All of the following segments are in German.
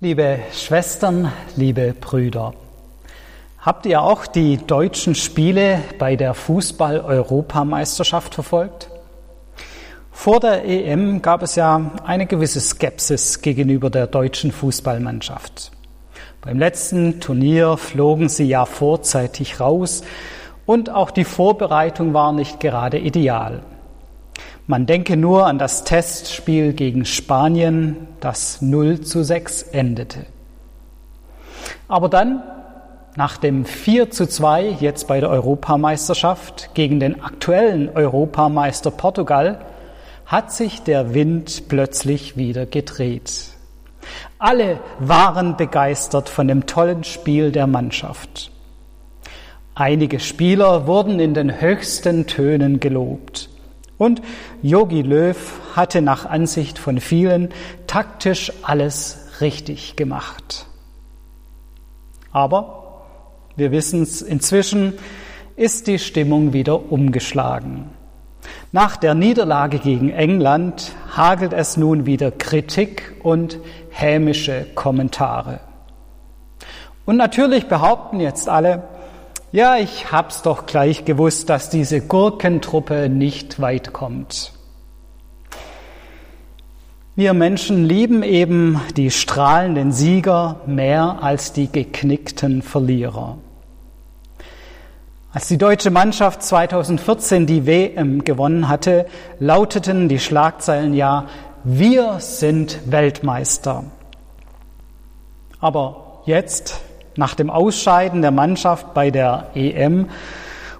Liebe Schwestern, liebe Brüder, habt ihr auch die deutschen Spiele bei der Fußball-Europameisterschaft verfolgt? Vor der EM gab es ja eine gewisse Skepsis gegenüber der deutschen Fußballmannschaft. Beim letzten Turnier flogen sie ja vorzeitig raus und auch die Vorbereitung war nicht gerade ideal. Man denke nur an das Testspiel gegen Spanien, das 0 zu 6 endete. Aber dann, nach dem 4 zu 2 jetzt bei der Europameisterschaft gegen den aktuellen Europameister Portugal, hat sich der Wind plötzlich wieder gedreht. Alle waren begeistert von dem tollen Spiel der Mannschaft. Einige Spieler wurden in den höchsten Tönen gelobt. Und Yogi Löw hatte nach Ansicht von vielen taktisch alles richtig gemacht. Aber wir wissen es inzwischen, ist die Stimmung wieder umgeschlagen. Nach der Niederlage gegen England hagelt es nun wieder Kritik und hämische Kommentare. Und natürlich behaupten jetzt alle, ja, ich hab's doch gleich gewusst, dass diese Gurkentruppe nicht weit kommt. Wir Menschen lieben eben die strahlenden Sieger mehr als die geknickten Verlierer. Als die deutsche Mannschaft 2014 die WM gewonnen hatte, lauteten die Schlagzeilen ja, wir sind Weltmeister. Aber jetzt, nach dem Ausscheiden der Mannschaft bei der EM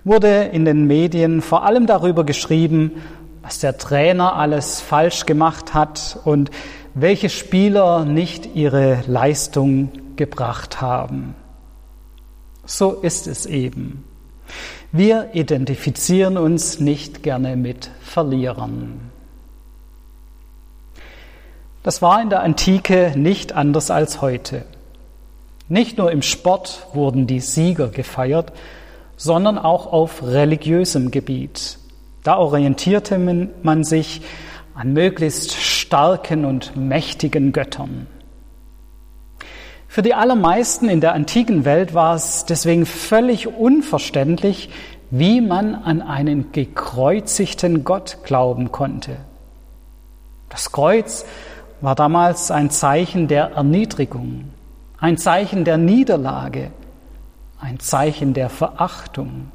wurde in den Medien vor allem darüber geschrieben, was der Trainer alles falsch gemacht hat und welche Spieler nicht ihre Leistung gebracht haben. So ist es eben. Wir identifizieren uns nicht gerne mit Verlierern. Das war in der Antike nicht anders als heute. Nicht nur im Sport wurden die Sieger gefeiert, sondern auch auf religiösem Gebiet. Da orientierte man sich an möglichst starken und mächtigen Göttern. Für die allermeisten in der antiken Welt war es deswegen völlig unverständlich, wie man an einen gekreuzigten Gott glauben konnte. Das Kreuz war damals ein Zeichen der Erniedrigung ein Zeichen der Niederlage, ein Zeichen der Verachtung.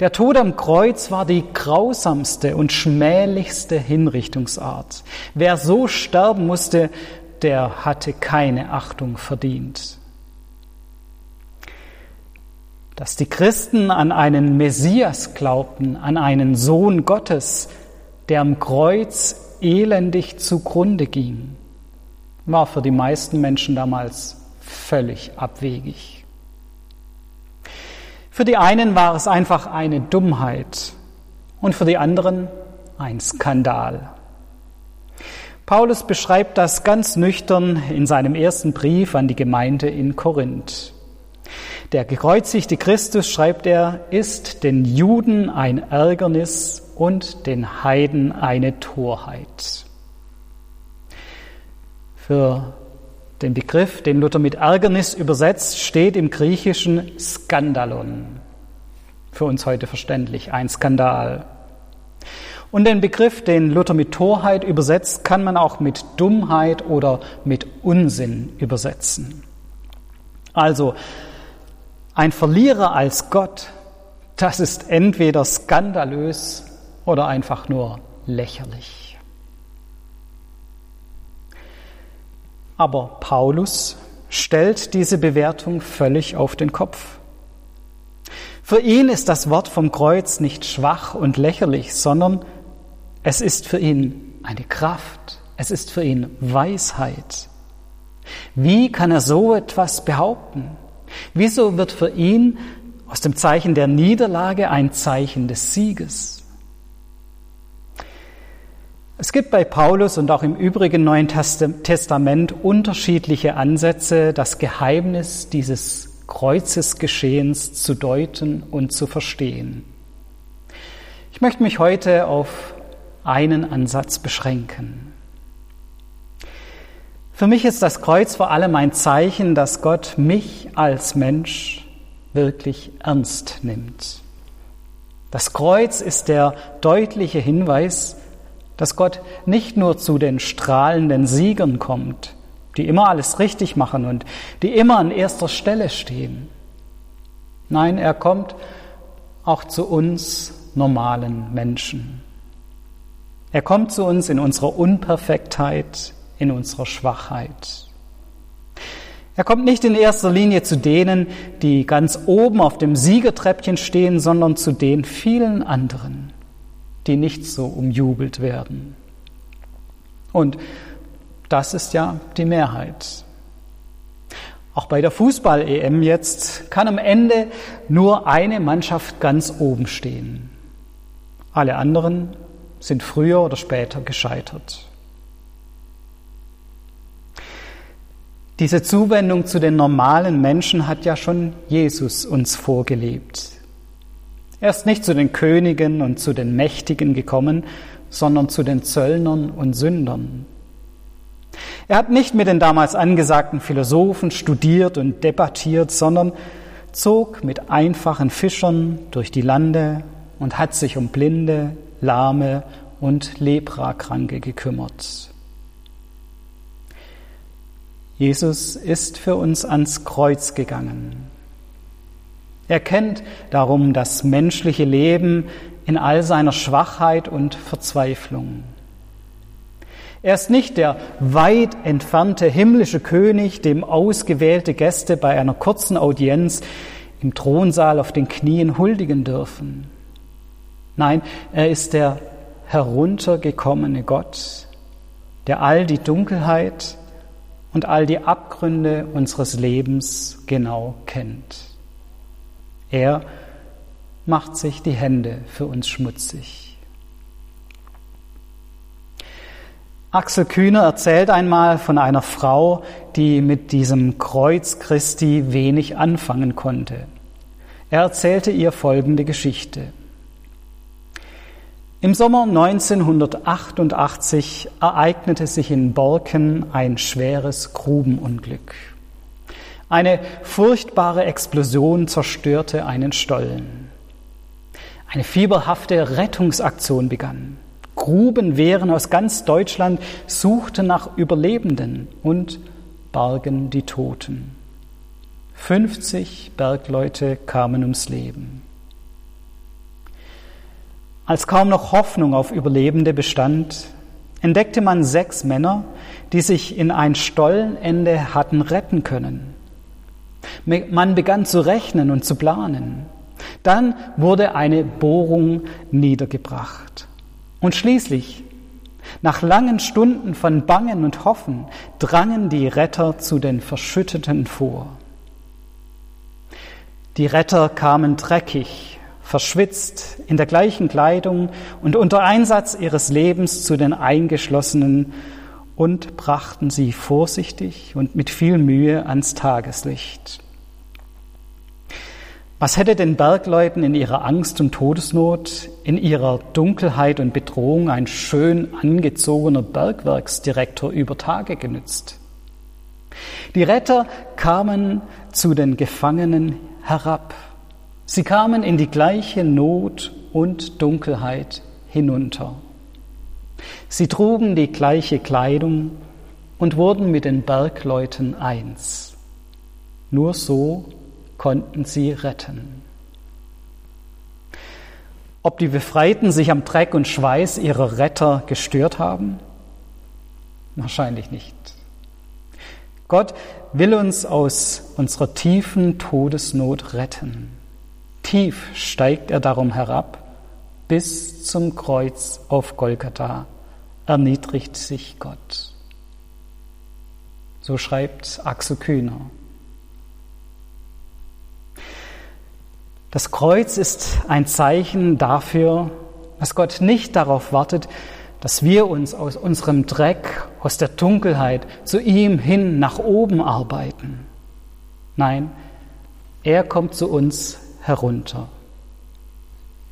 Der Tod am Kreuz war die grausamste und schmählichste Hinrichtungsart. Wer so sterben musste, der hatte keine Achtung verdient. Dass die Christen an einen Messias glaubten, an einen Sohn Gottes, der am Kreuz elendig zugrunde ging war für die meisten Menschen damals völlig abwegig. Für die einen war es einfach eine Dummheit und für die anderen ein Skandal. Paulus beschreibt das ganz nüchtern in seinem ersten Brief an die Gemeinde in Korinth. Der gekreuzigte Christus, schreibt er, ist den Juden ein Ärgernis und den Heiden eine Torheit. Für den Begriff, den Luther mit Ärgernis übersetzt, steht im Griechischen Skandalon. Für uns heute verständlich, ein Skandal. Und den Begriff, den Luther mit Torheit übersetzt, kann man auch mit Dummheit oder mit Unsinn übersetzen. Also, ein Verlierer als Gott, das ist entweder skandalös oder einfach nur lächerlich. Aber Paulus stellt diese Bewertung völlig auf den Kopf. Für ihn ist das Wort vom Kreuz nicht schwach und lächerlich, sondern es ist für ihn eine Kraft, es ist für ihn Weisheit. Wie kann er so etwas behaupten? Wieso wird für ihn aus dem Zeichen der Niederlage ein Zeichen des Sieges? Es gibt bei Paulus und auch im übrigen Neuen Testament unterschiedliche Ansätze, das Geheimnis dieses Kreuzesgeschehens zu deuten und zu verstehen. Ich möchte mich heute auf einen Ansatz beschränken. Für mich ist das Kreuz vor allem ein Zeichen, dass Gott mich als Mensch wirklich ernst nimmt. Das Kreuz ist der deutliche Hinweis, dass Gott nicht nur zu den strahlenden Siegern kommt, die immer alles richtig machen und die immer an erster Stelle stehen. Nein, er kommt auch zu uns normalen Menschen. Er kommt zu uns in unserer Unperfektheit, in unserer Schwachheit. Er kommt nicht in erster Linie zu denen, die ganz oben auf dem Siegertreppchen stehen, sondern zu den vielen anderen, die nicht so umjubelt werden. Und das ist ja die Mehrheit. Auch bei der Fußball-EM jetzt kann am Ende nur eine Mannschaft ganz oben stehen. Alle anderen sind früher oder später gescheitert. Diese Zuwendung zu den normalen Menschen hat ja schon Jesus uns vorgelebt. Er ist nicht zu den Königen und zu den Mächtigen gekommen, sondern zu den Zöllnern und Sündern. Er hat nicht mit den damals angesagten Philosophen studiert und debattiert, sondern zog mit einfachen Fischern durch die Lande und hat sich um Blinde, Lahme und Leprakranke gekümmert. Jesus ist für uns ans Kreuz gegangen. Er kennt darum das menschliche Leben in all seiner Schwachheit und Verzweiflung. Er ist nicht der weit entfernte himmlische König, dem ausgewählte Gäste bei einer kurzen Audienz im Thronsaal auf den Knien huldigen dürfen. Nein, er ist der heruntergekommene Gott, der all die Dunkelheit, und all die Abgründe unseres Lebens genau kennt. Er macht sich die Hände für uns schmutzig. Axel Kühner erzählt einmal von einer Frau, die mit diesem Kreuz Christi wenig anfangen konnte. Er erzählte ihr folgende Geschichte. Im Sommer 1988 ereignete sich in Borken ein schweres Grubenunglück. Eine furchtbare Explosion zerstörte einen Stollen. Eine fieberhafte Rettungsaktion begann. Grubenwehren aus ganz Deutschland suchten nach Überlebenden und bargen die Toten. 50 Bergleute kamen ums Leben. Als kaum noch Hoffnung auf Überlebende bestand, entdeckte man sechs Männer, die sich in ein Stollenende hatten retten können. Man begann zu rechnen und zu planen. Dann wurde eine Bohrung niedergebracht. Und schließlich, nach langen Stunden von Bangen und Hoffen, drangen die Retter zu den Verschütteten vor. Die Retter kamen dreckig, verschwitzt, in der gleichen Kleidung und unter Einsatz ihres Lebens zu den Eingeschlossenen und brachten sie vorsichtig und mit viel Mühe ans Tageslicht. Was hätte den Bergleuten in ihrer Angst und Todesnot, in ihrer Dunkelheit und Bedrohung ein schön angezogener Bergwerksdirektor über Tage genützt? Die Retter kamen zu den Gefangenen herab Sie kamen in die gleiche Not und Dunkelheit hinunter. Sie trugen die gleiche Kleidung und wurden mit den Bergleuten eins. Nur so konnten sie retten. Ob die Befreiten sich am Dreck und Schweiß ihrer Retter gestört haben? Wahrscheinlich nicht. Gott will uns aus unserer tiefen Todesnot retten. Tief steigt er darum herab, bis zum Kreuz auf Golgatha erniedrigt sich Gott. So schreibt Axel Kühner. Das Kreuz ist ein Zeichen dafür, dass Gott nicht darauf wartet, dass wir uns aus unserem Dreck, aus der Dunkelheit zu ihm hin nach oben arbeiten. Nein, er kommt zu uns herunter.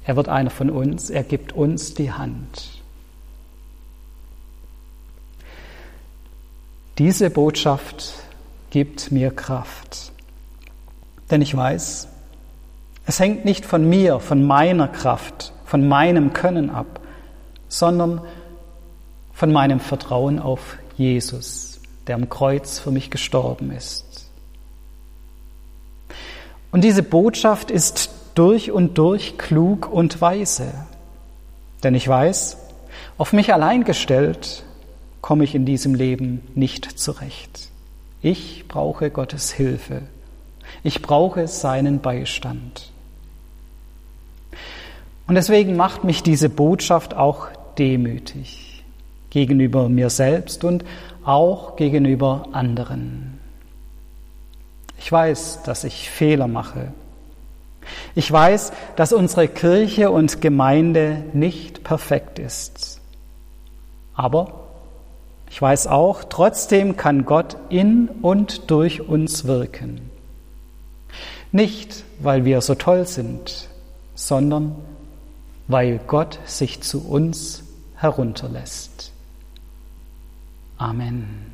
Er wird einer von uns, er gibt uns die Hand. Diese Botschaft gibt mir Kraft. Denn ich weiß, es hängt nicht von mir, von meiner Kraft, von meinem Können ab, sondern von meinem Vertrauen auf Jesus, der am Kreuz für mich gestorben ist. Und diese Botschaft ist durch und durch klug und weise. Denn ich weiß, auf mich allein gestellt komme ich in diesem Leben nicht zurecht. Ich brauche Gottes Hilfe. Ich brauche seinen Beistand. Und deswegen macht mich diese Botschaft auch demütig gegenüber mir selbst und auch gegenüber anderen. Ich weiß, dass ich Fehler mache. Ich weiß, dass unsere Kirche und Gemeinde nicht perfekt ist. Aber ich weiß auch, trotzdem kann Gott in und durch uns wirken. Nicht, weil wir so toll sind, sondern weil Gott sich zu uns herunterlässt. Amen.